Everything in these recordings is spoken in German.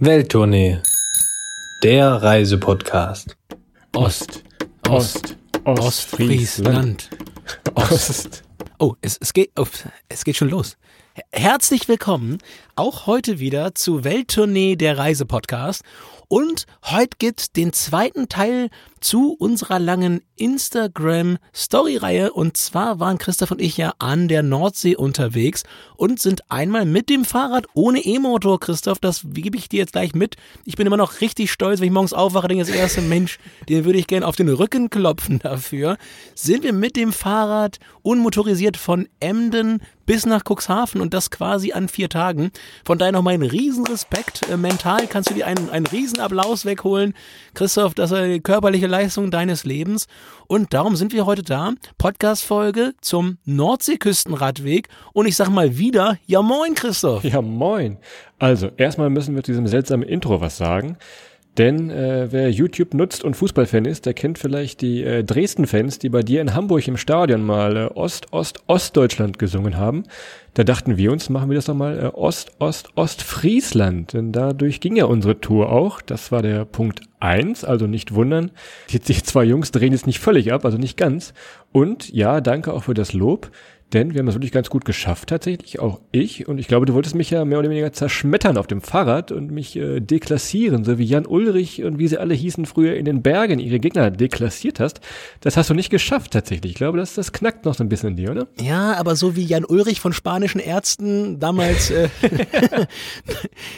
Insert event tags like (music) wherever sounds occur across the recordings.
Welttournee. Der Reisepodcast. Ost, Ost, Ostfriesland. Ost. Oh, es, es, geht, oh, es geht schon los. Herzlich willkommen auch heute wieder zu Welttournee der Reisepodcast. Und heute gibt den zweiten Teil zu unserer langen Instagram-Story-Reihe. Und zwar waren Christoph und ich ja an der Nordsee unterwegs und sind einmal mit dem Fahrrad ohne E-Motor, Christoph. Das gebe ich dir jetzt gleich mit. Ich bin immer noch richtig stolz, wenn ich morgens aufwache, denke ich, das erste Mensch, den würde ich gerne auf den Rücken klopfen dafür. Sind wir mit dem Fahrrad unmotorisiert von Emden bis nach Cuxhaven und das quasi an vier Tagen. Von daher nochmal einen riesen Respekt. Äh, mental kannst du dir einen, einen riesen Applaus wegholen. Christoph, das ist eine körperliche Leistung deines Lebens. Und darum sind wir heute da. Podcast-Folge zum Nordseeküstenradweg. Und ich sag mal wieder, ja moin, Christoph. Ja moin. Also, erstmal müssen wir zu diesem seltsamen Intro was sagen. Denn äh, wer YouTube nutzt und Fußballfan ist, der kennt vielleicht die äh, Dresden-Fans, die bei dir in Hamburg im Stadion mal äh, Ost, Ost, Ostdeutschland gesungen haben. Da dachten wir uns, machen wir das doch mal äh, Ost, Ost, Ostfriesland. Denn dadurch ging ja unsere Tour auch. Das war der Punkt eins. also nicht wundern. Die, die zwei Jungs drehen jetzt nicht völlig ab, also nicht ganz. Und ja, danke auch für das Lob. Denn wir haben es wirklich ganz gut geschafft tatsächlich, auch ich. Und ich glaube, du wolltest mich ja mehr oder weniger zerschmettern auf dem Fahrrad und mich äh, deklassieren, so wie Jan Ulrich und wie sie alle hießen früher in den Bergen ihre Gegner deklassiert hast. Das hast du nicht geschafft tatsächlich. Ich glaube, das, das knackt noch so ein bisschen in dir, oder? Ja, aber so wie Jan Ulrich von spanischen Ärzten damals. Äh, (laughs)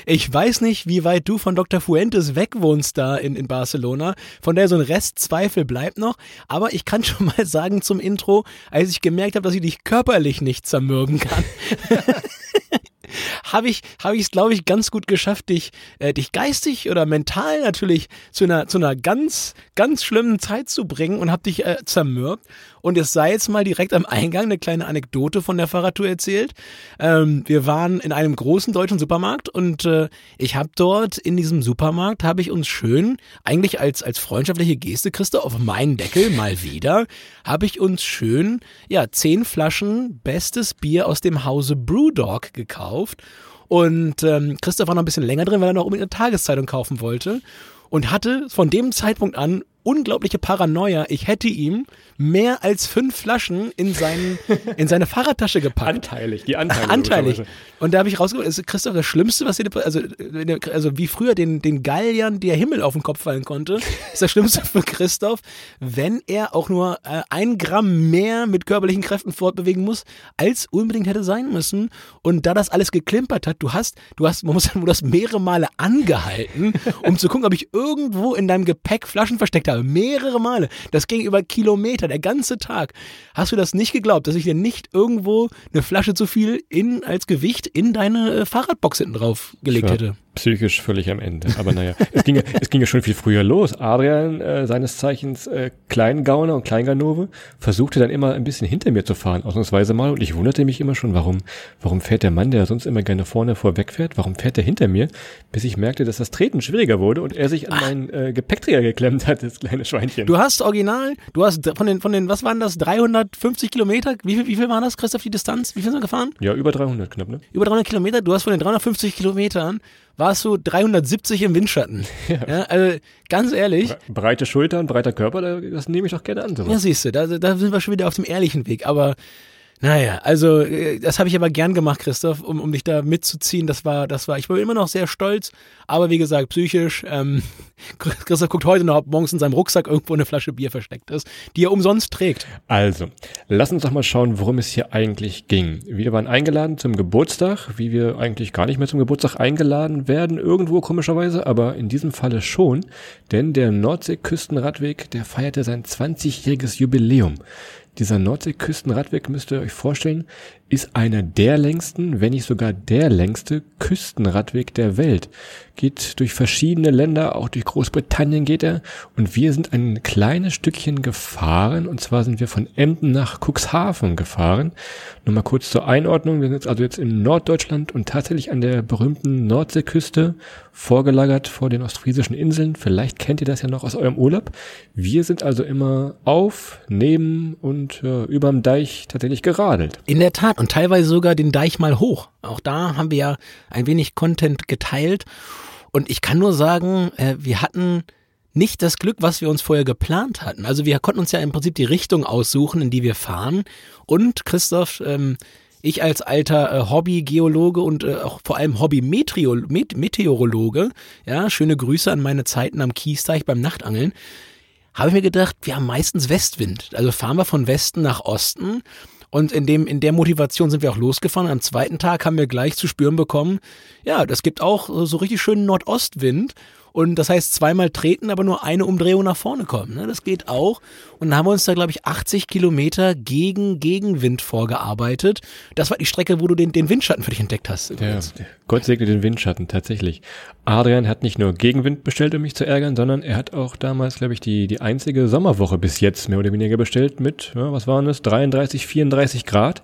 ich weiß nicht, wie weit du von Dr. Fuentes weg wohnst da in, in Barcelona. Von daher so ein Restzweifel bleibt noch. Aber ich kann schon mal sagen zum Intro, als ich gemerkt habe, dass ich dich körperlich körperlich nicht zermürben kann. (laughs) habe ich habe ich es glaube ich ganz gut geschafft dich äh, dich geistig oder mental natürlich zu einer zu einer ganz ganz schlimmen Zeit zu bringen und habe dich äh, zermürbt und es sei jetzt mal direkt am Eingang eine kleine Anekdote von der Fahrradtour erzählt. Ähm, wir waren in einem großen deutschen Supermarkt und äh, ich habe dort in diesem Supermarkt habe ich uns schön eigentlich als als freundschaftliche Geste Christa auf meinen Deckel mal wieder habe ich uns schön ja zehn Flaschen bestes Bier aus dem Hause Brewdog gekauft und ähm, Christoph war noch ein bisschen länger drin, weil er noch unbedingt eine Tageszeitung kaufen wollte und hatte von dem Zeitpunkt an unglaubliche Paranoia. Ich hätte ihm mehr als fünf Flaschen in, seinen, in seine Fahrradtasche gepackt. Anteilig, die Anteilig. Anteilig. Und da habe ich rausgekommen, ist Christoph das Schlimmste, was dir, also, also wie früher den, den Galliern der Himmel auf den Kopf fallen konnte, ist das Schlimmste für Christoph, wenn er auch nur äh, ein Gramm mehr mit körperlichen Kräften fortbewegen muss, als unbedingt hätte sein müssen. Und da das alles geklimpert hat, du hast, du hast, man muss sagen, du hast mehrere Male angehalten, um zu gucken, ob ich irgendwo in deinem Gepäck Flaschen versteckt habe. Mehrere Male. Das ging über Kilometer, der ganze Tag. Hast du das nicht geglaubt, dass ich dir nicht irgendwo eine Flasche zu viel in, als Gewicht in deine äh, Fahrradbox hinten drauf gelegt hätte? Psychisch völlig am Ende. Aber naja, es ging, ja, es ging ja schon viel früher los. Adrian, äh, seines Zeichens äh, Kleingauner und Kleinganove, versuchte dann immer ein bisschen hinter mir zu fahren, ausnahmsweise mal. Und ich wunderte mich immer schon, warum, warum fährt der Mann, der sonst immer gerne vorne vorweg fährt, warum fährt er hinter mir? Bis ich merkte, dass das Treten schwieriger wurde und er sich an Ach. meinen äh, Gepäckträger geklemmt hat, das kleine Schweinchen. Du hast original, du hast von den, von den, was waren das, 350 Kilometer? Wie viel, wie viel waren das, Christoph, die Distanz? Wie viel sind wir gefahren? Ja, über 300 knapp, ne? Über 300 Kilometer. Du hast von den 350 Kilometern warst du 370 im Windschatten. (laughs) Ja. ja also ganz ehrlich. Breite Schultern, breiter Körper, das nehme ich doch gerne an. Sowas. Ja, siehst du, da, da sind wir schon wieder auf dem ehrlichen Weg. Aber naja, also äh, das habe ich aber gern gemacht, Christoph, um, um dich da mitzuziehen. Das war, das war, ich war immer noch sehr stolz, aber wie gesagt, psychisch. Ähm, (laughs) Christoph guckt heute noch, ob morgens in seinem Rucksack irgendwo eine Flasche Bier versteckt ist, die er umsonst trägt. Also, lass uns doch mal schauen, worum es hier eigentlich ging. Wir waren eingeladen zum Geburtstag, wie wir eigentlich gar nicht mehr zum Geburtstag eingeladen werden, irgendwo komischerweise, aber in diesem Falle schon, denn der Nordseeküstenradweg, der feierte sein 20-jähriges Jubiläum. Dieser Nordseeküstenradweg müsst ihr euch vorstellen, ist einer der längsten, wenn nicht sogar der längste Küstenradweg der Welt. Geht durch verschiedene Länder, auch durch Großbritannien geht er. Und wir sind ein kleines Stückchen gefahren. Und zwar sind wir von Emden nach Cuxhaven gefahren. Nur mal kurz zur Einordnung. Wir sind jetzt also jetzt in Norddeutschland und tatsächlich an der berühmten Nordseeküste, vorgelagert vor den ostfriesischen Inseln. Vielleicht kennt ihr das ja noch aus eurem Urlaub. Wir sind also immer auf, neben und äh, überm Deich tatsächlich geradelt. In der Tat und teilweise sogar den Deich mal hoch. Auch da haben wir ja ein wenig Content geteilt. Und ich kann nur sagen, äh, wir hatten nicht das Glück, was wir uns vorher geplant hatten. Also wir konnten uns ja im Prinzip die Richtung aussuchen, in die wir fahren. Und Christoph, ähm, ich als alter äh, Hobby-Geologe und äh, auch vor allem Hobby-Meteorologe, ja, schöne Grüße an meine Zeiten am Kiesteich beim Nachtangeln, habe ich mir gedacht, wir haben meistens Westwind. Also fahren wir von Westen nach Osten. Und in dem, in der Motivation sind wir auch losgefahren. Am zweiten Tag haben wir gleich zu spüren bekommen, ja, das gibt auch so richtig schönen Nordostwind. Und das heißt zweimal treten, aber nur eine Umdrehung nach vorne kommen. Ne? Das geht auch. Und dann haben wir uns da, glaube ich, 80 Kilometer gegen Gegenwind vorgearbeitet. Das war die Strecke, wo du den, den Windschatten für dich entdeckt hast. Ja, Gott segne den Windschatten, tatsächlich. Adrian hat nicht nur Gegenwind bestellt, um mich zu ärgern, sondern er hat auch damals, glaube ich, die, die einzige Sommerwoche bis jetzt mehr oder weniger bestellt mit, ja, was waren es, 33, 34 Grad.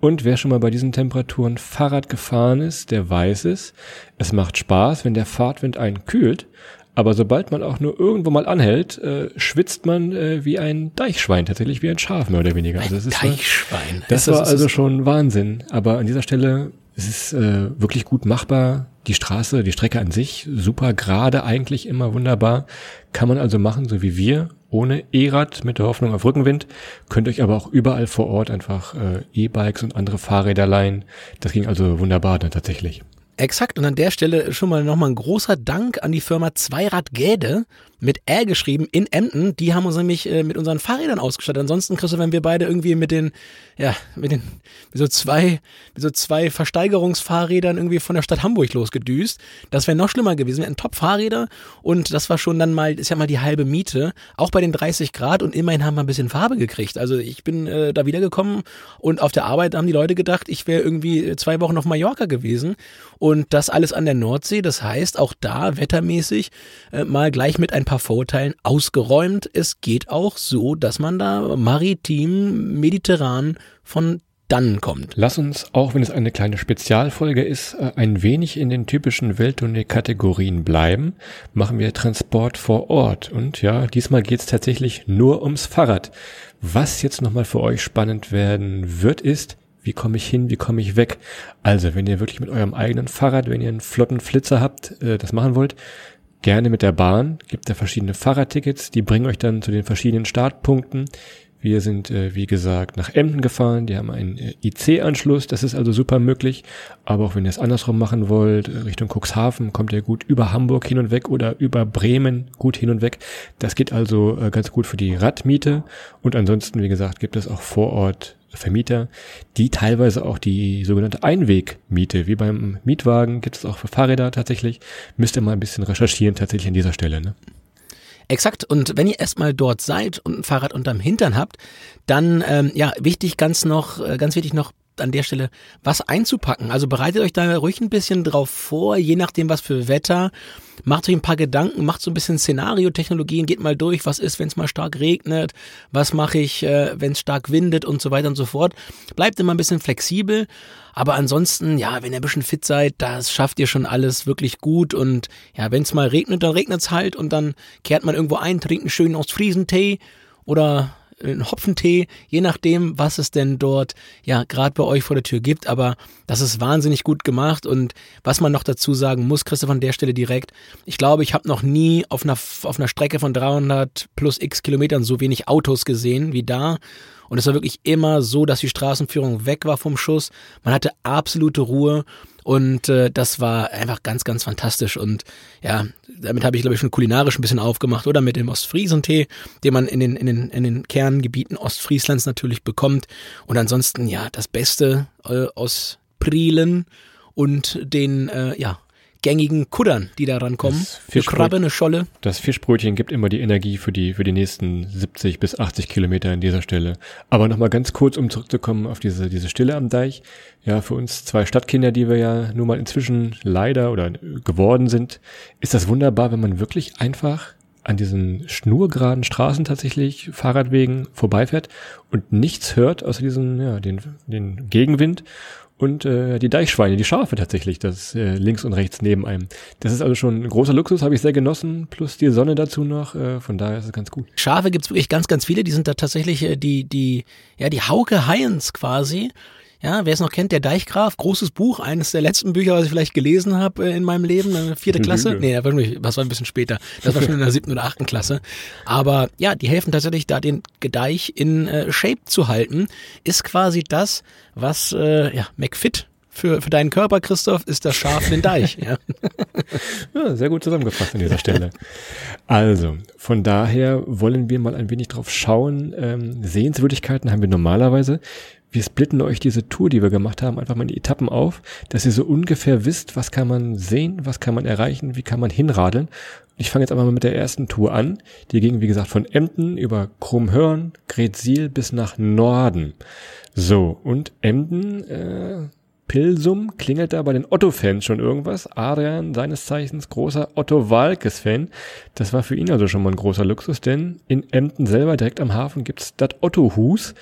Und wer schon mal bei diesen Temperaturen Fahrrad gefahren ist, der weiß es. Es macht Spaß, wenn der Fahrtwind einen kühlt. Aber sobald man auch nur irgendwo mal anhält, äh, schwitzt man äh, wie ein Deichschwein, tatsächlich wie ein Schaf mehr oder weniger. Also das ist Deichschwein. Das, das war also schon Wahnsinn. Aber an dieser Stelle es ist äh, wirklich gut machbar. Die Straße, die Strecke an sich, super gerade eigentlich immer wunderbar. Kann man also machen, so wie wir ohne E-Rad mit der Hoffnung auf Rückenwind. Könnt euch aber auch überall vor Ort einfach äh, E-Bikes und andere Fahrräder leihen. Das ging also wunderbar dann tatsächlich. Exakt. Und an der Stelle schon mal nochmal ein großer Dank an die Firma Zweirad Gäde mit R geschrieben in Emden. Die haben uns nämlich äh, mit unseren Fahrrädern ausgestattet. Ansonsten, Christoph, wenn wir beide irgendwie mit den, ja, mit den, mit so zwei, mit so zwei Versteigerungsfahrrädern irgendwie von der Stadt Hamburg losgedüst, das wäre noch schlimmer gewesen. Wir hatten Top-Fahrräder und das war schon dann mal, ist ja mal die halbe Miete. Auch bei den 30 Grad und immerhin haben wir ein bisschen Farbe gekriegt. Also ich bin äh, da wiedergekommen und auf der Arbeit haben die Leute gedacht, ich wäre irgendwie zwei Wochen auf Mallorca gewesen und das alles an der Nordsee. Das heißt, auch da wettermäßig äh, mal gleich mit ein paar Vorurteilen ausgeräumt. Es geht auch so, dass man da maritim, mediterran von dann kommt. Lass uns, auch wenn es eine kleine Spezialfolge ist, äh, ein wenig in den typischen Welttournee-Kategorien bleiben. Machen wir Transport vor Ort. Und ja, diesmal geht es tatsächlich nur ums Fahrrad. Was jetzt nochmal für euch spannend werden wird, ist, wie komme ich hin, wie komme ich weg? Also, wenn ihr wirklich mit eurem eigenen Fahrrad, wenn ihr einen flotten Flitzer habt, äh, das machen wollt, gerne mit der Bahn. Gibt da verschiedene Fahrradtickets, die bringen euch dann zu den verschiedenen Startpunkten. Wir sind, äh, wie gesagt, nach Emden gefahren. Die haben einen äh, IC-Anschluss. Das ist also super möglich. Aber auch wenn ihr es andersrum machen wollt, äh, Richtung Cuxhaven, kommt ihr gut über Hamburg hin und weg oder über Bremen gut hin und weg. Das geht also äh, ganz gut für die Radmiete. Und ansonsten, wie gesagt, gibt es auch vor Ort Vermieter, die teilweise auch die sogenannte Einwegmiete, wie beim Mietwagen, gibt es auch für Fahrräder tatsächlich. Müsst ihr mal ein bisschen recherchieren tatsächlich an dieser Stelle. Ne? Exakt. Und wenn ihr erstmal dort seid und ein Fahrrad unterm Hintern habt, dann ähm, ja wichtig ganz noch, äh, ganz wichtig noch an der Stelle was einzupacken. Also bereitet euch da ruhig ein bisschen drauf vor, je nachdem was für Wetter. Macht euch ein paar Gedanken, macht so ein bisschen Szenariotechnologien, geht mal durch, was ist, wenn es mal stark regnet, was mache ich, äh, wenn es stark windet und so weiter und so fort. Bleibt immer ein bisschen flexibel, aber ansonsten, ja, wenn ihr ein bisschen fit seid, das schafft ihr schon alles wirklich gut und ja, wenn es mal regnet, dann regnet es halt und dann kehrt man irgendwo ein, trinkt einen schönen Ostfriesentee oder einen Hopfentee, je nachdem, was es denn dort ja gerade bei euch vor der Tür gibt. Aber das ist wahnsinnig gut gemacht und was man noch dazu sagen muss, Christoph an der Stelle direkt, ich glaube, ich habe noch nie auf einer, auf einer Strecke von 300 plus x Kilometern so wenig Autos gesehen wie da. Und es war wirklich immer so, dass die Straßenführung weg war vom Schuss. Man hatte absolute Ruhe und äh, das war einfach ganz, ganz fantastisch. Und ja, damit habe ich, glaube ich, schon kulinarisch ein bisschen aufgemacht. Oder mit dem Ostfriesentee, den man in den, in den, in den Kerngebieten Ostfrieslands natürlich bekommt. Und ansonsten, ja, das Beste äh, aus Prielen und den, äh, ja, gängigen Kuddern, die da rankommen. Eine Krabbe, eine Scholle. Das Fischbrötchen gibt immer die Energie für die, für die nächsten 70 bis 80 Kilometer an dieser Stelle. Aber nochmal ganz kurz, um zurückzukommen auf diese, diese Stille am Deich. Ja, für uns zwei Stadtkinder, die wir ja nun mal inzwischen leider oder geworden sind, ist das wunderbar, wenn man wirklich einfach an diesen schnurgeraden Straßen tatsächlich Fahrradwegen vorbeifährt und nichts hört außer diesen, ja, den, den Gegenwind und äh, die Deichschweine, die Schafe tatsächlich, das äh, links und rechts neben einem. Das ist also schon ein großer Luxus, habe ich sehr genossen, plus die Sonne dazu noch, äh, von daher ist es ganz gut. Schafe gibt's wirklich ganz, ganz viele, die sind da tatsächlich äh, die, die, ja, die Hauke Heinz quasi Ja, wer es noch kennt, der Deichgraf, großes Buch, eines der letzten Bücher, was ich vielleicht gelesen habe äh, in meinem Leben, äh, vierte Klasse. Nee, das war, ein bisschen später. Das war schon in der siebten oder achten Klasse. Aber ja, die helfen tatsächlich da den Gedeich in äh, Shape zu halten. Ist quasi das, was äh, ja, McFit für, für deinen Körper, Christoph, ist das Schaf den Deich. Ja. (laughs) ja, sehr gut zusammengefasst an dieser Stelle. Also, von daher wollen wir mal ein wenig drauf schauen. Ähm, Sehenswürdigkeiten haben wir normalerweise. Wir splitten euch diese Tour, die wir gemacht haben, einfach mal in die Etappen auf, dass ihr so ungefähr wisst, was kann man sehen, was kann man erreichen, wie kann man hinradeln. Ich fange jetzt einfach mal mit der ersten Tour an. Die ging, wie gesagt, von Emden über Krummhörn, Gretzil bis nach Norden. So, und Emden, äh, Pilsum klingelt da bei den Otto-Fans schon irgendwas. Adrian, seines Zeichens großer Otto Walkes-Fan. Das war für ihn also schon mal ein großer Luxus, denn in Emden selber, direkt am Hafen, gibt's das Otto-Hus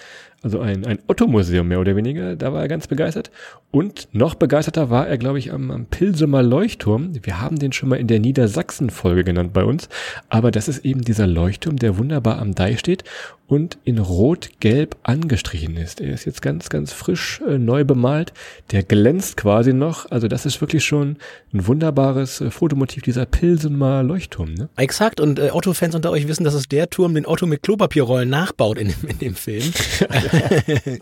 also ein, ein Otto-Museum mehr oder weniger. Da war er ganz begeistert. Und noch begeisterter war er, glaube ich, am, am Pilsumer Leuchtturm. Wir haben den schon mal in der Niedersachsen-Folge genannt bei uns. Aber das ist eben dieser Leuchtturm, der wunderbar am Deich steht und in rot-gelb angestrichen ist. Er ist jetzt ganz, ganz frisch äh, neu bemalt. Der glänzt quasi noch. Also das ist wirklich schon ein wunderbares äh, Fotomotiv, dieser Pilsener Leuchtturm. Ne? Exakt. Und äh, Otto-Fans unter euch wissen, dass es der Turm, den Otto mit Klopapierrollen nachbaut in, in dem Film. (laughs)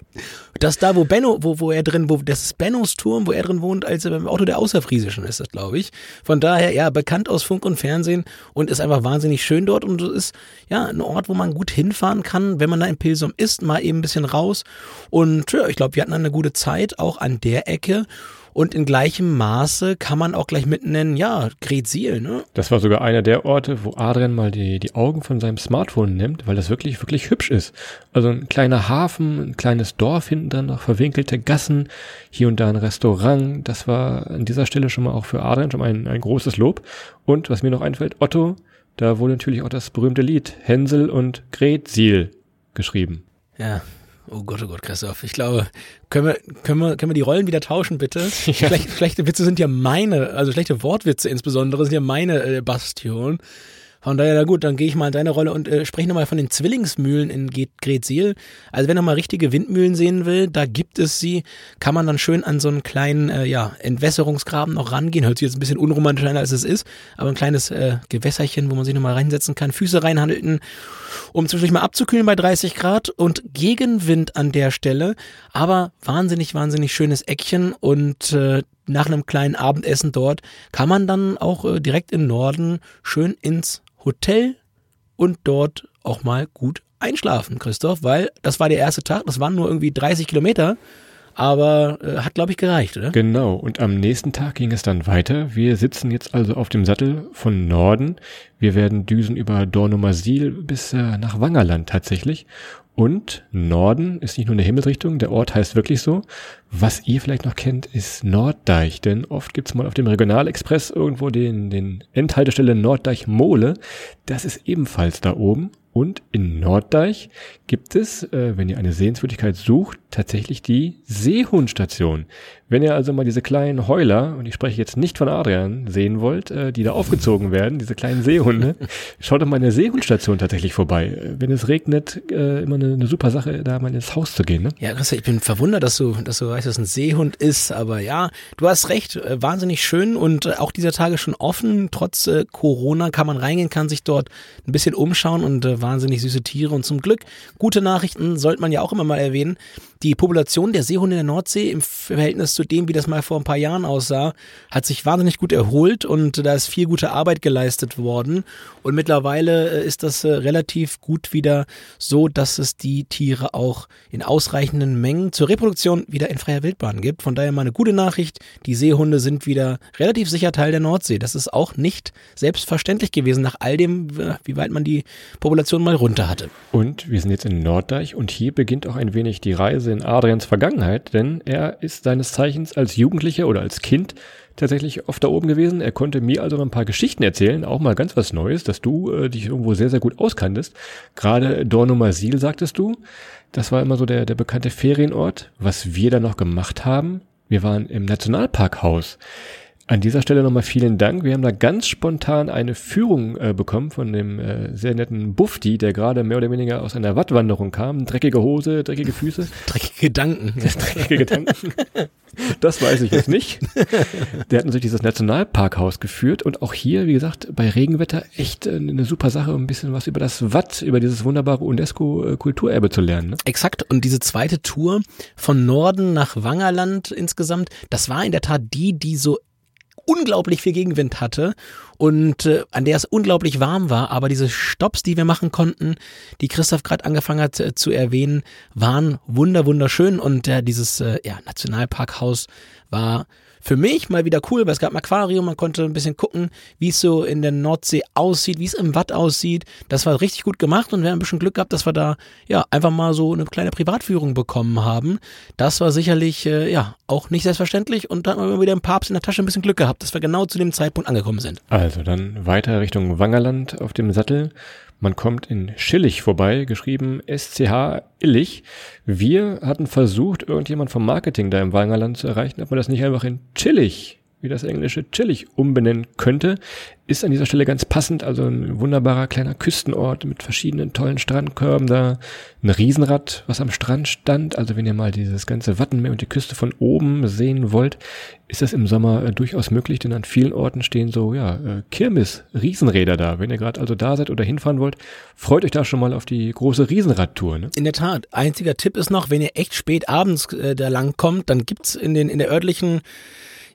das da, wo Benno, wo, wo er drin, wo das ist Bennos Turm, wo er drin wohnt, als er beim Auto der Außerfriesischen ist das, glaube ich. Von daher, ja, bekannt aus Funk und Fernsehen und ist einfach wahnsinnig schön dort und ist ja ein Ort, wo man gut hinfahren kann, wenn man da in Pilsum ist, mal eben ein bisschen raus. Und ja, ich glaube, wir hatten eine gute Zeit, auch an der Ecke. Und in gleichem Maße kann man auch gleich mitnennen, ja, Gretzil, ne? Das war sogar einer der Orte, wo Adrian mal die, die Augen von seinem Smartphone nimmt, weil das wirklich, wirklich hübsch ist. Also ein kleiner Hafen, ein kleines Dorf hinten dran, noch verwinkelte Gassen, hier und da ein Restaurant. Das war an dieser Stelle schon mal auch für Adrian schon mal ein, ein großes Lob. Und was mir noch einfällt, Otto, da wurde natürlich auch das berühmte Lied Hänsel und Gretzil geschrieben. Ja, Oh Gott, oh Gott, Christoph. Ich glaube, können wir, können wir, können wir die Rollen wieder tauschen, bitte? Ja. (laughs) Schlecht, schlechte Witze sind ja meine, also schlechte Wortwitze insbesondere sind ja meine äh, Bastion. Von daher, na gut, dann gehe ich mal in deine Rolle und äh, spreche nochmal von den Zwillingsmühlen in Gretzil. Also wenn man mal richtige Windmühlen sehen will, da gibt es sie, kann man dann schön an so einen kleinen äh, ja, Entwässerungsgraben noch rangehen. Hört sich jetzt ein bisschen unromantisch an, als es ist, aber ein kleines äh, Gewässerchen, wo man sich nochmal reinsetzen kann, Füße reinhandeln, um zwischendurch mal abzukühlen bei 30 Grad und Gegenwind an der Stelle, aber wahnsinnig, wahnsinnig schönes Eckchen und äh, nach einem kleinen Abendessen dort kann man dann auch äh, direkt im Norden schön ins Hotel und dort auch mal gut einschlafen, Christoph, weil das war der erste Tag, das waren nur irgendwie 30 Kilometer, aber äh, hat, glaube ich, gereicht, oder? Genau, und am nächsten Tag ging es dann weiter. Wir sitzen jetzt also auf dem Sattel von Norden. Wir werden düsen über Dornumersiel bis äh, nach Wangerland tatsächlich und Norden ist nicht nur eine Himmelsrichtung, der Ort heißt wirklich so. Was ihr vielleicht noch kennt, ist Norddeich, denn oft gibt's mal auf dem Regionalexpress irgendwo den, den Endhaltestelle Norddeich Mole. Das ist ebenfalls da oben. Und in Norddeich gibt es, äh, wenn ihr eine Sehenswürdigkeit sucht, tatsächlich die Seehundstation. Wenn ihr also mal diese kleinen Heuler, und ich spreche jetzt nicht von Adrian, sehen wollt, äh, die da aufgezogen werden, diese kleinen Seehunde, (laughs) schaut doch mal in der Seehundstation tatsächlich vorbei. Wenn es regnet, äh, immer eine, eine, super Sache, da mal ins Haus zu gehen. Ne? Ja, Christa, ich bin verwundert, dass du, dass du weißt, dass ein Seehund ist, aber ja, du hast recht, äh, wahnsinnig schön und äh, auch dieser Tage schon offen. Trotz äh, Corona kann man reingehen, kann sich dort ein bisschen umschauen und äh, wahnsinnig süße Tiere und zum Glück gute Nachrichten sollte man ja auch immer mal erwähnen die Population der Seehunde in der Nordsee im Verhältnis zu dem, wie das mal vor ein paar Jahren aussah, hat sich wahnsinnig gut erholt und da ist viel gute Arbeit geleistet worden. Und mittlerweile äh, ist das äh, relativ gut wieder so, dass es die Tiere auch in ausreichenden Mengen zur Reproduktion wieder in freier Wildbahn gibt. Von daher mal eine gute Nachricht. Die Seehunde sind wieder relativ sicher Teil der Nordsee. Das ist auch nicht selbstverständlich gewesen nach all dem, äh, wie weit man die Population mal runter hatte. Und wir sind jetzt in Norddeich und hier beginnt auch ein wenig die Reise in Adrians Vergangenheit, denn er ist seines Zeichens als Jugendlicher oder als Kind tatsächlich oft da oben gewesen. Er konnte mir also ein paar Geschichten erzählen, auch mal ganz was Neues, dass du äh, dich irgendwo sehr, sehr gut auskanntest. Gerade Dornumersil sagtest du, das war immer so der, der bekannte Ferienort. Was wir da noch gemacht haben, wir waren im Nationalparkhaus. An dieser Stelle nochmal vielen Dank. Wir haben da ganz spontan eine Führung äh, bekommen von dem äh, sehr netten Bufti, der gerade mehr oder weniger aus einer Wattwanderung kam. Dreckige Hose, dreckige Füße. (laughs) Dreckige Gedanken. (laughs) dreckige Gedanken. Das weiß ich jetzt nicht. Der hat uns durch dieses Nationalparkhaus geführt und auch hier, wie gesagt, bei Regenwetter echt äh, eine super Sache, um ein bisschen was über das Watt, über dieses wunderbare UNESCO-Kulturerbe zu lernen. Ne? Exakt. Und diese zweite Tour von Norden nach Wangerland insgesamt, das war in der Tat die, die so unglaublich viel Gegenwind hatte und äh, an der es unglaublich warm war. Aber diese Stops, die wir machen konnten, die Christoph gerade angefangen hat äh, zu erwähnen, waren wunder wunderschön und äh, dieses äh, ja, Nationalparkhaus war für mich mal wieder cool, weil es gab ein Aquarium, man konnte ein bisschen gucken, wie es so in der Nordsee aussieht, wie es im Watt aussieht. Das war richtig gut gemacht und wir haben ein bisschen Glück gehabt, dass wir da ja einfach mal so eine kleine Privatführung bekommen haben. Das war sicherlich äh, ja auch nicht selbstverständlich und da haben wir wieder im Papst in der Tasche ein bisschen Glück gehabt, dass wir genau zu dem Zeitpunkt angekommen sind. Also dann weiter Richtung Wangerland auf dem Sattel. Man kommt in Schillig vorbei, geschrieben SCH Illich. Wir hatten versucht, irgendjemand vom Marketing da im Wangerland zu erreichen, ob man das nicht einfach in Chillig wie das englische chillig umbenennen könnte, ist an dieser Stelle ganz passend. Also ein wunderbarer kleiner Küstenort mit verschiedenen tollen Strandkörben da. Ein Riesenrad, was am Strand stand. Also wenn ihr mal dieses ganze Wattenmeer und die Küste von oben sehen wollt, ist das im Sommer äh, durchaus möglich, denn an vielen Orten stehen so, ja, äh, Kirmes, Riesenräder da. Wenn ihr gerade also da seid oder hinfahren wollt, freut euch da schon mal auf die große Riesenradtour. Ne? In der Tat. Einziger Tipp ist noch, wenn ihr echt spät abends äh, da lang kommt, dann gibt's in den, in der örtlichen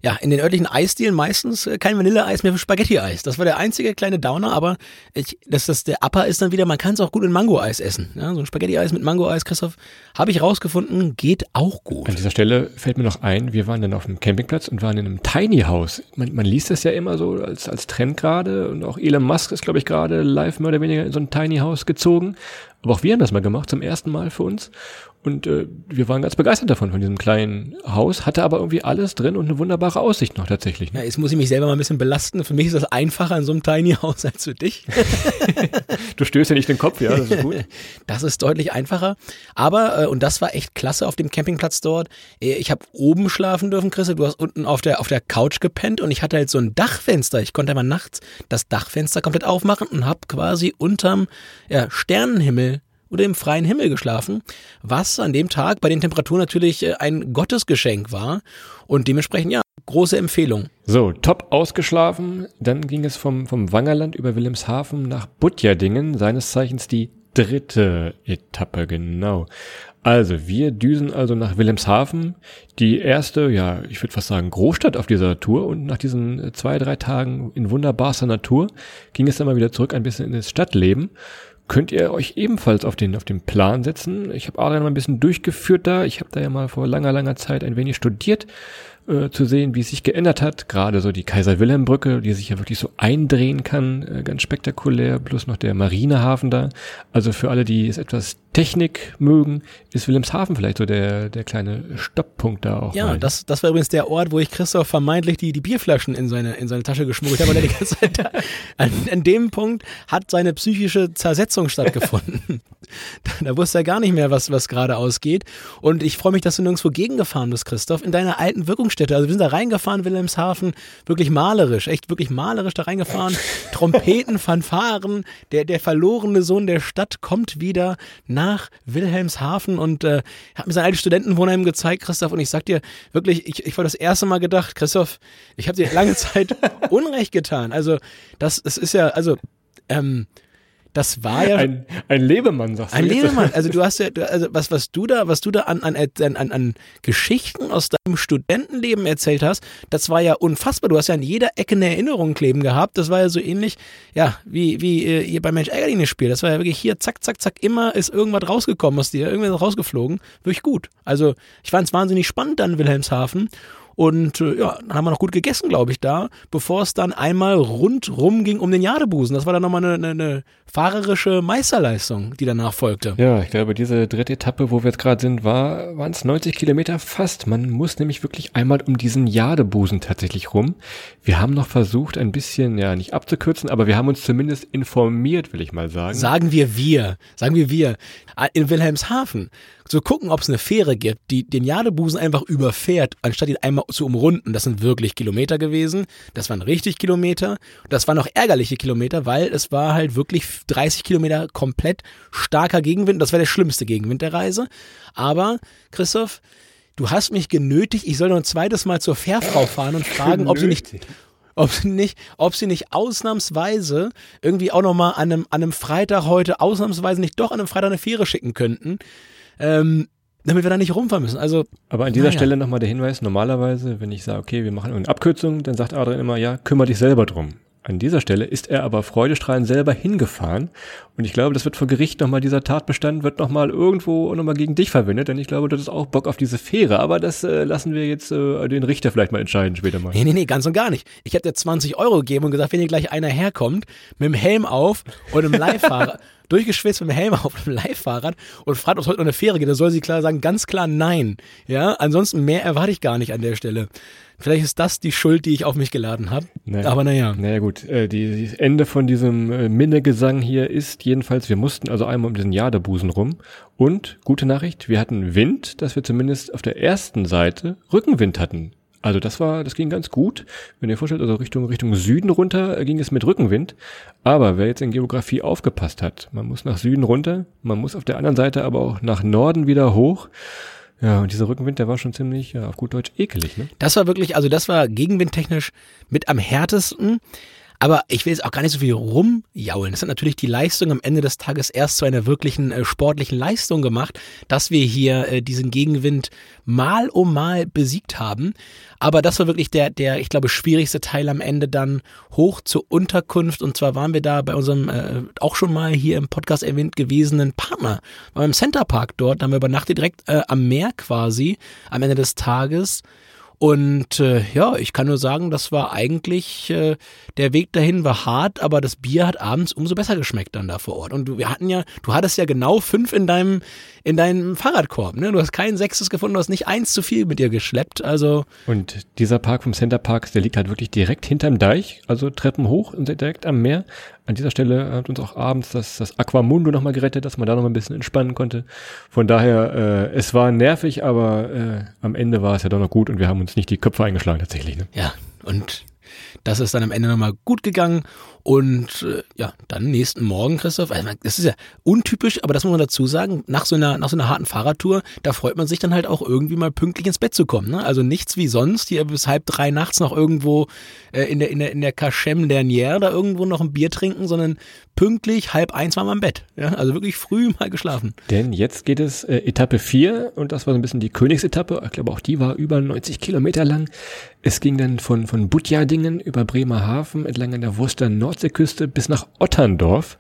ja, in den örtlichen Eisdielen meistens äh, kein Vanilleeis mehr für Spaghetti-Eis. Das war der einzige kleine Downer, aber ich, dass das der Upper ist dann wieder, man kann es auch gut in Mango-Eis essen. Ja, so ein Spaghetti-Eis mit Mango-Eis, Christoph, habe ich rausgefunden, geht auch gut. An dieser Stelle fällt mir noch ein, wir waren dann auf dem Campingplatz und waren in einem Tiny House. Man, man liest das ja immer so als, als Trend gerade und auch Elon Musk ist, glaube ich, gerade live mehr oder weniger in so ein Tiny House gezogen. Aber auch wir haben das mal gemacht, zum ersten Mal für uns. Und äh, wir waren ganz begeistert davon, von diesem kleinen Haus, hatte aber irgendwie alles drin und eine wunderbare Aussicht noch tatsächlich. Ne? Ja, jetzt muss ich mich selber mal ein bisschen belasten. Für mich ist das einfacher in so einem Tiny House als für dich. (laughs) du stößt ja nicht den Kopf, ja, das ist gut. (laughs) Das ist deutlich einfacher. Aber, äh, und das war echt klasse auf dem Campingplatz dort, äh, ich habe oben schlafen dürfen, Chris, du hast unten auf der, auf der Couch gepennt und ich hatte halt so ein Dachfenster. Ich konnte aber nachts das Dachfenster komplett aufmachen und habe quasi unterm ja, Sternenhimmel oder im freien Himmel geschlafen, was an dem Tag bei den Temperaturen natürlich äh, ein Gottesgeschenk war und dementsprechend ja, große Empfehlung. So, top ausgeschlafen, dann ging es vom, vom Wangerland über Wilhelmshaven nach Butjadingen, seines Zeichens die dritte Etappe, genau. Also, wir düsen also nach Wilhelmshaven, die erste, ja, ich würde fast sagen, Großstadt auf dieser Tour. Und nach diesen zwei, drei Tagen in wunderbarster Natur ging es dann mal wieder zurück ein bisschen in das Stadtleben könnt ihr euch ebenfalls auf den, auf den Plan setzen. Ich habe Adrian mal ein bisschen durchgeführt da. Ich habe da ja mal vor langer, langer Zeit ein wenig studiert äh, zu sehen, wie es sich geändert hat. Gerade so die Kaiser-Wilhelm-Brücke, die sich ja wirklich so eindrehen kann, äh, ganz spektakulär, plus noch der Marinehafen da. Also für alle, die es etwas Technik mögen, ist Wilhelmshaven vielleicht so der, der kleine Stopppunkt da auch. Ja, das, das war übrigens der Ort, wo ich Christoph vermeintlich die, die Bierflaschen in seine, in seine Tasche geschmuggelt habe, weil er die ganze Zeit da, (laughs) an, an dem Punkt hat seine psychische Zersetzung stattgefunden. (laughs) da, wusste er gar nicht mehr, was, was gerade ausgeht. Und ich freue mich, dass du nirgendwo gegengefahren bist, Christoph, in deiner alten Wirkungsstätte. Also wir sind da reingefahren, Wilhelmshaven, wirklich malerisch, echt wirklich malerisch da reingefahren. (laughs) Trompeten, Fanfaren, der, der verlorene Sohn der Stadt kommt wieder nach Wilhelmshaven und äh, hat mir sein altes Studentenwohnheim gezeigt, Christoph. Und ich sag dir wirklich, ich, ich war das erste Mal gedacht, Christoph, ich habe dir lange Zeit (laughs) Unrecht getan. Also das, es ist ja, also ähm, das war ja ein, ein Lebemann, sagst du. Ein Lebemann. Also du (laughs) hast ja, also was, was du da, was du da an, an, an, an Geschichten aus deinem Studentenleben erzählt hast, das war ja unfassbar. Du hast ja an jeder Ecke eine Erinnerung kleben gehabt. Das war ja so ähnlich, ja, wie, wie äh, ihr bei Mensch Ärgerlich Spiel. Das war ja wirklich hier, zack, zack, zack, immer ist irgendwas rausgekommen aus dir, irgendwas rausgeflogen. Wirklich gut. Also ich fand es wahnsinnig spannend dann Wilhelmshaven und äh, ja, dann haben wir noch gut gegessen, glaube ich, da, bevor es dann einmal rundrum ging um den Jadebusen. Das war dann nochmal eine, eine, eine fahrerische Meisterleistung, die danach folgte. Ja, ich glaube, diese dritte Etappe, wo wir jetzt gerade sind, war, waren es 90 Kilometer fast. Man muss nämlich wirklich einmal um diesen Jadebusen tatsächlich rum. Wir haben noch versucht, ein bisschen, ja, nicht abzukürzen, aber wir haben uns zumindest informiert, will ich mal sagen. Sagen wir wir, sagen wir wir. In Wilhelmshaven zu gucken, ob es eine Fähre gibt, die den Jadebusen einfach überfährt, anstatt ihn einmal zu umrunden. Das sind wirklich Kilometer gewesen. Das waren richtig Kilometer. Das waren auch ärgerliche Kilometer, weil es war halt wirklich 30 Kilometer komplett starker Gegenwind. Das war der schlimmste Gegenwind der Reise. Aber, Christoph, du hast mich genötigt, ich soll noch ein zweites Mal zur Fährfrau fahren und fragen, ob sie nicht, ob sie nicht, ob sie nicht ausnahmsweise irgendwie auch nochmal an einem, an einem Freitag heute ausnahmsweise nicht doch an einem Freitag eine Fähre schicken könnten. Ähm, damit wir da nicht rumfahren müssen. Also, Aber an dieser naja. Stelle nochmal der Hinweis, normalerweise, wenn ich sage, okay, wir machen eine Abkürzung, dann sagt Adrian immer, ja, kümmere dich selber drum. An dieser Stelle ist er aber freudestrahlend selber hingefahren. Und ich glaube, das wird vor Gericht nochmal, dieser Tatbestand wird nochmal irgendwo nochmal gegen dich verwendet, denn ich glaube, du hast auch Bock auf diese Fähre. Aber das äh, lassen wir jetzt äh, den Richter vielleicht mal entscheiden später mal. Nee, nee, nee, ganz und gar nicht. Ich hätte dir 20 Euro gegeben und gesagt, wenn hier gleich einer herkommt, mit dem Helm auf und einem Leihfahrer, (laughs) durchgeschwitzt mit dem Helm (laughs) auf einem Leihfahrrad und fragt, ob es heute noch eine Fähre geht, dann soll sie klar sagen, ganz klar nein. Ja, ansonsten mehr erwarte ich gar nicht an der Stelle. Vielleicht ist das die Schuld, die ich auf mich geladen habe. Nee. Aber naja. Naja gut, äh, die, das Ende von diesem äh, Minnegesang hier ist jedenfalls, wir mussten also einmal um diesen Jadebusen rum. Und, gute Nachricht, wir hatten Wind, dass wir zumindest auf der ersten Seite Rückenwind hatten. Also das war, das ging ganz gut. Wenn ihr vorstellt, also Richtung, Richtung Süden runter äh, ging es mit Rückenwind. Aber wer jetzt in Geografie aufgepasst hat, man muss nach Süden runter, man muss auf der anderen Seite aber auch nach Norden wieder hoch. Ja, und dieser Rückenwind, der war schon ziemlich, ja, auf gut Deutsch ekelig, ne? Das war wirklich, also das war gegenwindtechnisch mit am härtesten. Aber ich will jetzt auch gar nicht so viel rumjaulen. Das hat natürlich die Leistung am Ende des Tages erst zu einer wirklichen äh, sportlichen Leistung gemacht, dass wir hier äh, diesen Gegenwind mal um mal besiegt haben. Aber das war wirklich der, der, ich glaube, schwierigste Teil am Ende dann hoch zur Unterkunft. Und zwar waren wir da bei unserem äh, auch schon mal hier im Podcast erwähnt gewesenen Partner. Waren wir im Center Park dort, da haben wir übernachtet direkt äh, am Meer quasi am Ende des Tages. Und äh, ja, ich kann nur sagen, das war eigentlich, äh, der Weg dahin war hart, aber das Bier hat abends umso besser geschmeckt dann da vor Ort. Und du, wir hatten ja, du hattest ja genau fünf in deinem, in deinem Fahrradkorb, ne? Du hast kein sechstes gefunden, du hast nicht eins zu viel mit dir geschleppt. Also, Und dieser Park vom Center Park, der liegt halt wirklich direkt hinterm Deich, also Treppen hoch und direkt am Meer. An dieser Stelle hat uns auch abends das, das Aquamundo nochmal gerettet, dass man da nochmal ein bisschen entspannen konnte. Von daher, äh, es war nervig, aber äh, am Ende war es ja doch noch gut und wir haben uns nicht die Köpfe eingeschlagen tatsächlich. Ne? ja, und das ist dann am Ende nochmal gut gegangen. Und äh, ja, dann nächsten Morgen, Christoph, also das ist ja untypisch, aber das muss man dazu sagen, nach so einer, nach so einer harten Fahrradtour, da freut man sich dann halt auch irgendwie mal pünktlich ins Bett zu kommen. Ne? Also nichts wie sonst, hier bis halb drei nachts noch irgendwo äh, in der, in der, in der Cachem Dernière da irgendwo noch ein Bier trinken, sondern pünktlich halb eins war man im Bett. Ja? Also wirklich früh mal geschlafen. Denn jetzt geht es äh, Etappe 4 und das war so ein bisschen die Königsetappe. Ich glaube, auch die war über 90 Kilometer lang. Es ging dann von, von Budjadingen über Bremerhaven entlang an der Wurster Nordseeküste bis nach Otterndorf.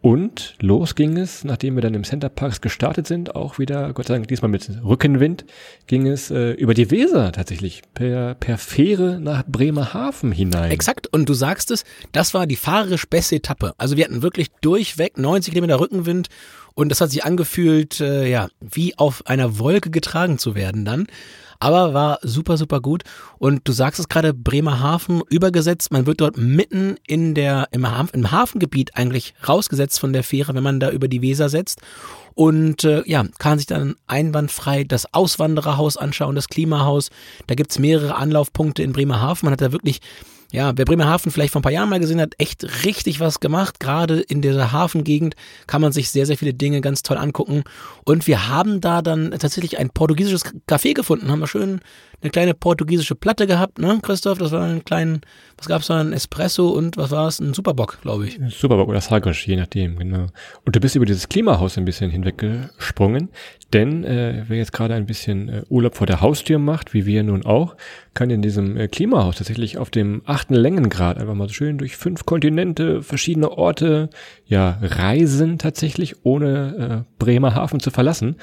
Und los ging es, nachdem wir dann im Center Parks gestartet sind, auch wieder, Gott sei Dank diesmal mit Rückenwind, ging es äh, über die Weser tatsächlich, per, per Fähre nach Bremerhaven hinein. Exakt, und du sagst es, das war die fahrerisch beste Etappe. Also wir hatten wirklich durchweg 90 Kilometer Rückenwind und das hat sich angefühlt, äh, ja, wie auf einer Wolke getragen zu werden dann. Aber war super, super gut. Und du sagst es gerade, Bremerhaven übergesetzt. Man wird dort mitten in der, im, im Hafengebiet eigentlich rausgesetzt von der Fähre, wenn man da über die Weser setzt. Und äh, ja, kann sich dann einwandfrei das Auswandererhaus anschauen, das Klimahaus. Da gibt's mehrere Anlaufpunkte in Bremerhaven. Man hat da wirklich ja, wer Bremerhaven vielleicht vor ein paar Jahren mal gesehen hat, echt richtig was gemacht. Gerade in dieser Hafengegend kann man sich sehr, sehr viele Dinge ganz toll angucken. Und wir haben da dann tatsächlich ein portugiesisches Café gefunden. Haben wir schön eine kleine portugiesische Platte gehabt, ne, Christoph? Das war ein kleinen, was gab's da? Ein Espresso und was war es? Ein Superbock, glaube ich. Superbock oder Sagosch, je nachdem, genau. Und du bist über dieses Klimahaus ein bisschen hinweggesprungen, denn äh, wer jetzt gerade ein bisschen äh, Urlaub vor der Haustür macht, wie wir nun auch, kann in diesem äh, Klimahaus tatsächlich auf dem achten Längengrad einfach mal so schön durch fünf Kontinente, verschiedene Orte, ja, reisen tatsächlich, ohne äh, Bremerhaven zu verlassen.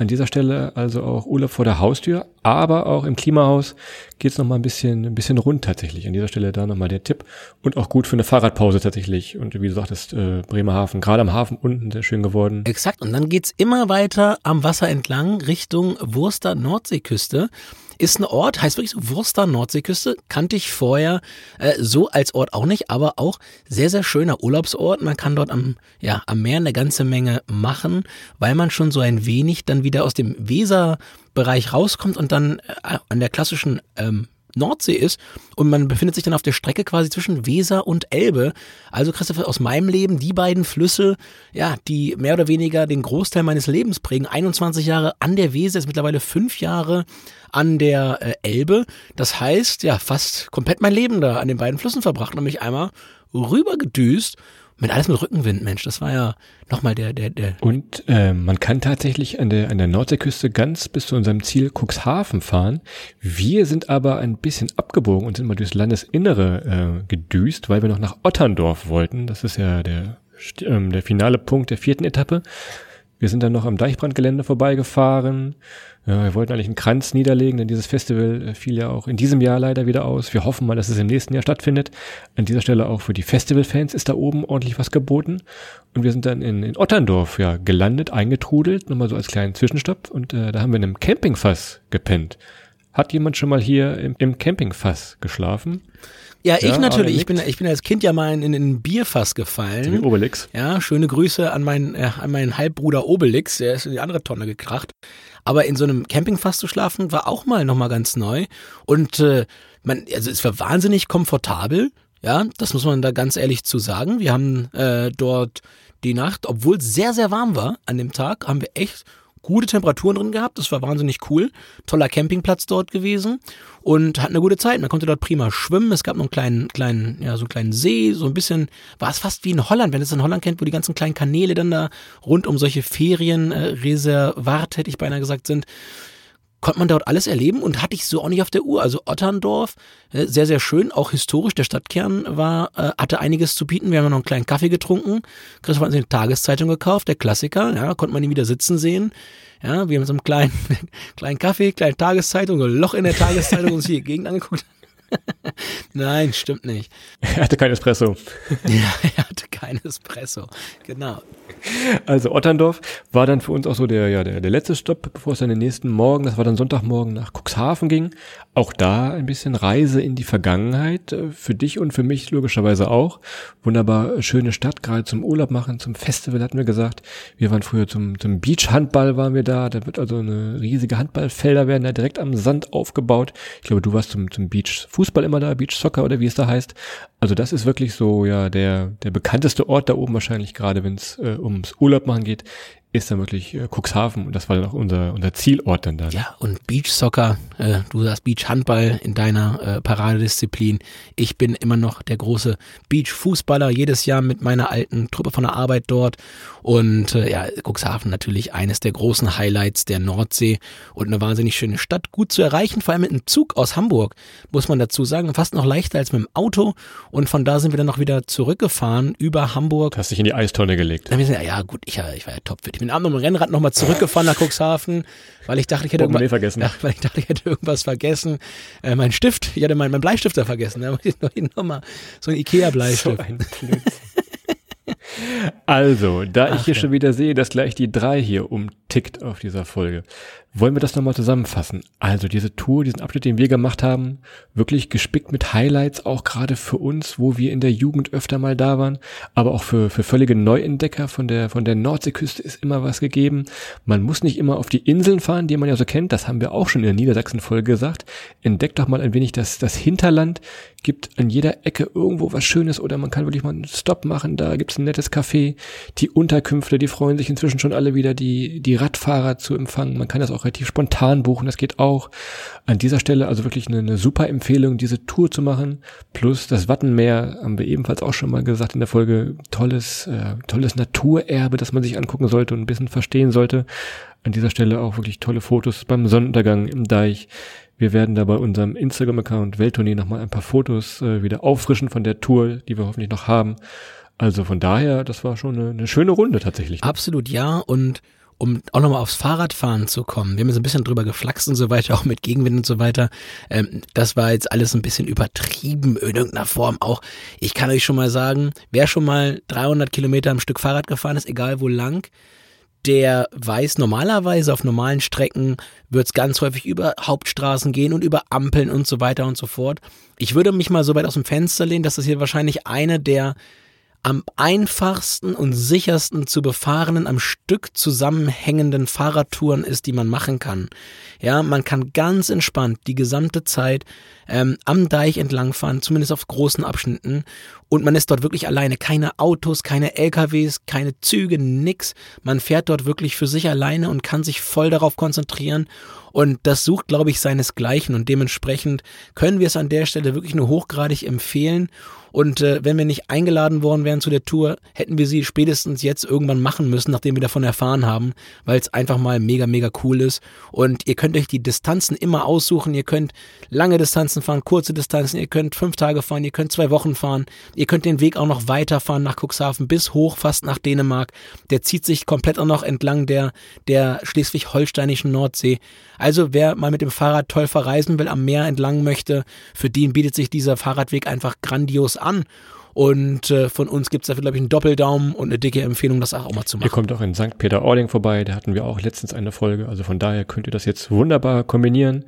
An dieser Stelle also auch Urlaub vor der Haustür, aber auch im Klimahaus geht's noch mal ein bisschen, ein bisschen rund tatsächlich. An dieser Stelle da nochmal der Tipp und auch gut für eine Fahrradpause tatsächlich. Und wie du sagtest, äh, Bremerhaven, gerade am Hafen unten sehr schön geworden. Exakt. Und dann geht's immer weiter am Wasser entlang Richtung Wurster Nordseeküste. Ist ein Ort, heißt wirklich so Wurster Nordseeküste, kannte ich vorher äh, so als Ort auch nicht, aber auch sehr, sehr schöner Urlaubsort. Man kann dort am, ja, am Meer eine ganze Menge machen, weil man schon so ein wenig dann wieder aus dem Weserbereich rauskommt und dann äh, an der klassischen ähm, Nordsee ist und man befindet sich dann auf der Strecke quasi zwischen Weser und Elbe. Also Christopher, aus meinem Leben die beiden Flüsse, ja, die mehr oder weniger den Großteil meines Lebens prägen. 21 Jahre an der Weser, ist mittlerweile fünf Jahre an der äh, Elbe. Das heißt, ja, fast komplett mein Leben da an den beiden Flüssen verbracht und mich einmal rübergedüst mit alles mit Rückenwind, Mensch, das war ja nochmal der, der, der. Und äh, man kann tatsächlich an der, an der Nordseeküste ganz bis zu unserem Ziel Cuxhaven fahren. Wir sind aber ein bisschen abgebogen und sind mal durchs Landesinnere äh, gedüst, weil wir noch nach Otterndorf wollten. Das ist ja der, ähm, der finale Punkt der vierten Etappe. Wir sind dann noch am Deichbrandgelände vorbeigefahren. Ja, wir wollten eigentlich einen Kranz niederlegen, denn dieses Festival äh, fiel ja auch in diesem Jahr leider wieder aus. Wir hoffen mal, dass es im nächsten Jahr stattfindet. An dieser Stelle auch für die Festivalfans ist da oben ordentlich was geboten. Und wir sind dann in, in Otterndorf ja gelandet, eingetrudelt, nochmal so als kleinen Zwischenstopp. Und äh, da haben wir in einem Campingfass gepennt. Hat jemand schon mal hier im, im Campingfass geschlafen? Ja, ich ja, natürlich. Ich bin, ich bin als Kind ja mal in, in ein Bierfass gefallen. Wie Obelix. Ja, schöne Grüße an meinen, äh, an meinen Halbbruder Obelix. Der ist in die andere Tonne gekracht. Aber in so einem Campingfass zu schlafen war auch mal nochmal ganz neu. Und äh, man, also es war wahnsinnig komfortabel. Ja, das muss man da ganz ehrlich zu sagen. Wir haben äh, dort die Nacht, obwohl es sehr, sehr warm war an dem Tag, haben wir echt gute Temperaturen drin gehabt. Das war wahnsinnig cool. Toller Campingplatz dort gewesen und hatten eine gute Zeit. Man konnte dort prima schwimmen. Es gab noch einen kleinen, kleinen, ja, so einen kleinen See, so ein bisschen, war es fast wie in Holland, wenn ihr es in Holland kennt, wo die ganzen kleinen Kanäle dann da rund um solche Ferienreservat, hätte ich beinahe gesagt, sind konnte man dort alles erleben und hatte ich so auch nicht auf der Uhr. Also Otterndorf, äh, sehr, sehr schön, auch historisch. Der Stadtkern war, äh, hatte einiges zu bieten. Wir haben noch einen kleinen Kaffee getrunken. Christoph hat sich eine Tageszeitung gekauft, der Klassiker, ja, konnte man ihn wieder sitzen sehen. Ja, wir haben so einen kleinen, (laughs) kleinen Kaffee, kleine Tageszeitung, ein Loch in der Tageszeitung uns hier die Gegend angeguckt. (laughs) Nein, stimmt nicht. Er hatte kein Espresso. (laughs) ja, er hatte kein Espresso. Genau. Also Otterndorf war dann für uns auch so der, ja, der, der letzte Stopp, bevor es dann den nächsten Morgen, das war dann Sonntagmorgen nach Cuxhaven ging. Auch da ein bisschen Reise in die Vergangenheit, äh, für dich und für mich logischerweise auch. Wunderbar schöne Stadt, gerade zum Urlaub machen, zum Festival hatten wir gesagt. Wir waren früher zum, zum Beach-Handball waren wir da, da wird also eine riesige Handballfelder werden da direkt am Sand aufgebaut. Ich glaube, du warst zum, zum Beach-Fußball immer da, Beach-Soccer oder wie es da heißt. Also das ist wirklich so, ja, der, der bekannteste Ort da oben wahrscheinlich, gerade wenn es äh, ums Urlaub machen geht, ist dann wirklich äh, Cuxhaven und das war dann auch unser, unser Zielort dann da. Ne? Ja, und Beach Soccer, äh, du sagst Beach Handball in deiner äh, Paradedisziplin. Ich bin immer noch der große Beach Fußballer, jedes Jahr mit meiner alten Truppe von der Arbeit dort. Und äh, ja, Cuxhaven natürlich eines der großen Highlights der Nordsee und eine wahnsinnig schöne Stadt, gut zu erreichen, vor allem mit einem Zug aus Hamburg, muss man dazu sagen, fast noch leichter als mit dem Auto. Und von da sind wir dann noch wieder zurückgefahren über Hamburg. Hast dich in die Eistonne gelegt. Dann wir sind, ja gut, ich, ich war ja topfit bin abends mit dem Rennrad nochmal zurückgefahren nach Cuxhaven, weil ich dachte, ich hätte, irgendwas, vergessen. Ja, weil ich dachte, ich hätte irgendwas vergessen. Äh, mein Stift, ich hatte meinen mein Bleistift da vergessen. Da muss ich noch mal so ein Ikea-Bleistift. So ein also, da Ach, ich hier ja. schon wieder sehe, dass gleich die drei hier umtickt auf dieser Folge, wollen wir das nochmal zusammenfassen. Also diese Tour, diesen Abschnitt, den wir gemacht haben, wirklich gespickt mit Highlights, auch gerade für uns, wo wir in der Jugend öfter mal da waren, aber auch für, für völlige Neuentdecker von der, von der Nordseeküste ist immer was gegeben. Man muss nicht immer auf die Inseln fahren, die man ja so kennt, das haben wir auch schon in der Niedersachsen-Folge gesagt. Entdeckt doch mal ein wenig das, das Hinterland, gibt an jeder Ecke irgendwo was Schönes oder man kann wirklich mal einen Stopp machen, da gibt's ein nettes Café, die Unterkünfte, die freuen sich inzwischen schon alle wieder, die, die Radfahrer zu empfangen, man kann das auch relativ spontan buchen, das geht auch. An dieser Stelle also wirklich eine, eine super Empfehlung, diese Tour zu machen. Plus das Wattenmeer, haben wir ebenfalls auch schon mal gesagt in der Folge, tolles, äh, tolles Naturerbe, das man sich angucken sollte und ein bisschen verstehen sollte. An dieser Stelle auch wirklich tolle Fotos beim Sonnenuntergang im Deich. Wir werden da bei unserem Instagram-Account Welttournee nochmal ein paar Fotos äh, wieder auffrischen von der Tour, die wir hoffentlich noch haben. Also von daher, das war schon eine, eine schöne Runde tatsächlich. Absolut ja und um auch nochmal aufs Fahrradfahren zu kommen, wir haben jetzt ein bisschen drüber geflaxt und so weiter, (laughs) auch mit Gegenwind und so weiter. Ähm, das war jetzt alles ein bisschen übertrieben in irgendeiner Form auch. Ich kann euch schon mal sagen, wer schon mal 300 Kilometer am Stück Fahrrad gefahren ist, egal wo lang, der weiß, normalerweise auf normalen Strecken wird es ganz häufig über Hauptstraßen gehen und über Ampeln und so weiter und so fort. Ich würde mich mal so weit aus dem Fenster lehnen, dass das hier wahrscheinlich eine der am einfachsten und sichersten zu befahrenen, am Stück zusammenhängenden Fahrradtouren ist, die man machen kann. Ja, man kann ganz entspannt die gesamte Zeit ähm, am Deich entlangfahren, zumindest auf großen Abschnitten. Und man ist dort wirklich alleine. Keine Autos, keine LKWs, keine Züge, nix. Man fährt dort wirklich für sich alleine und kann sich voll darauf konzentrieren. Und das sucht, glaube ich, seinesgleichen. Und dementsprechend können wir es an der Stelle wirklich nur hochgradig empfehlen. Und äh, wenn wir nicht eingeladen worden wären zu der Tour, hätten wir sie spätestens jetzt irgendwann machen müssen, nachdem wir davon erfahren haben, weil es einfach mal mega, mega cool ist. Und ihr könnt euch die Distanzen immer aussuchen. Ihr könnt lange Distanzen fahren, kurze Distanzen. Ihr könnt fünf Tage fahren, ihr könnt zwei Wochen fahren. Ihr könnt den Weg auch noch weiterfahren nach Cuxhaven bis hoch fast nach Dänemark. Der zieht sich komplett auch noch entlang der, der schleswig-holsteinischen Nordsee. Also wer mal mit dem Fahrrad toll verreisen will, am Meer entlang möchte, für den bietet sich dieser Fahrradweg einfach grandios an. Und äh, von uns gibt es dafür, glaube ich, einen Doppeldaumen und eine dicke Empfehlung, das auch mal zu machen. Ihr kommt auch in St. Peter-Ording vorbei, da hatten wir auch letztens eine Folge. Also von daher könnt ihr das jetzt wunderbar kombinieren.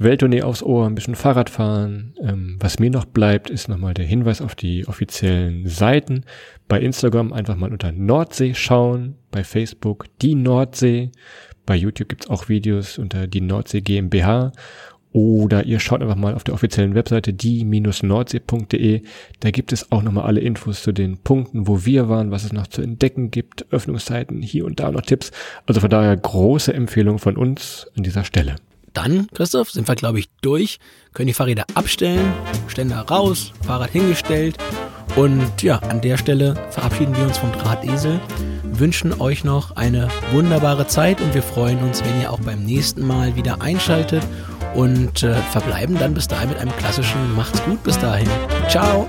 Welttournee aufs Ohr, ein bisschen Fahrrad fahren. Ähm, was mir noch bleibt, ist nochmal der Hinweis auf die offiziellen Seiten. Bei Instagram einfach mal unter Nordsee schauen, bei Facebook die Nordsee. Bei YouTube gibt's auch Videos unter die Nordsee GmbH oder ihr schaut einfach mal auf der offiziellen Webseite die-nordsee.de. Da gibt es auch nochmal alle Infos zu den Punkten, wo wir waren, was es noch zu entdecken gibt, Öffnungszeiten, hier und da noch Tipps. Also von daher große Empfehlung von uns an dieser Stelle. Dann, Christoph, sind wir, glaube ich, durch, können die Fahrräder abstellen, Ständer raus, Fahrrad hingestellt. Und ja, an der Stelle verabschieden wir uns vom Drahtesel, wünschen euch noch eine wunderbare Zeit und wir freuen uns, wenn ihr auch beim nächsten Mal wieder einschaltet und äh, verbleiben dann bis dahin mit einem klassischen Macht's gut bis dahin. Ciao!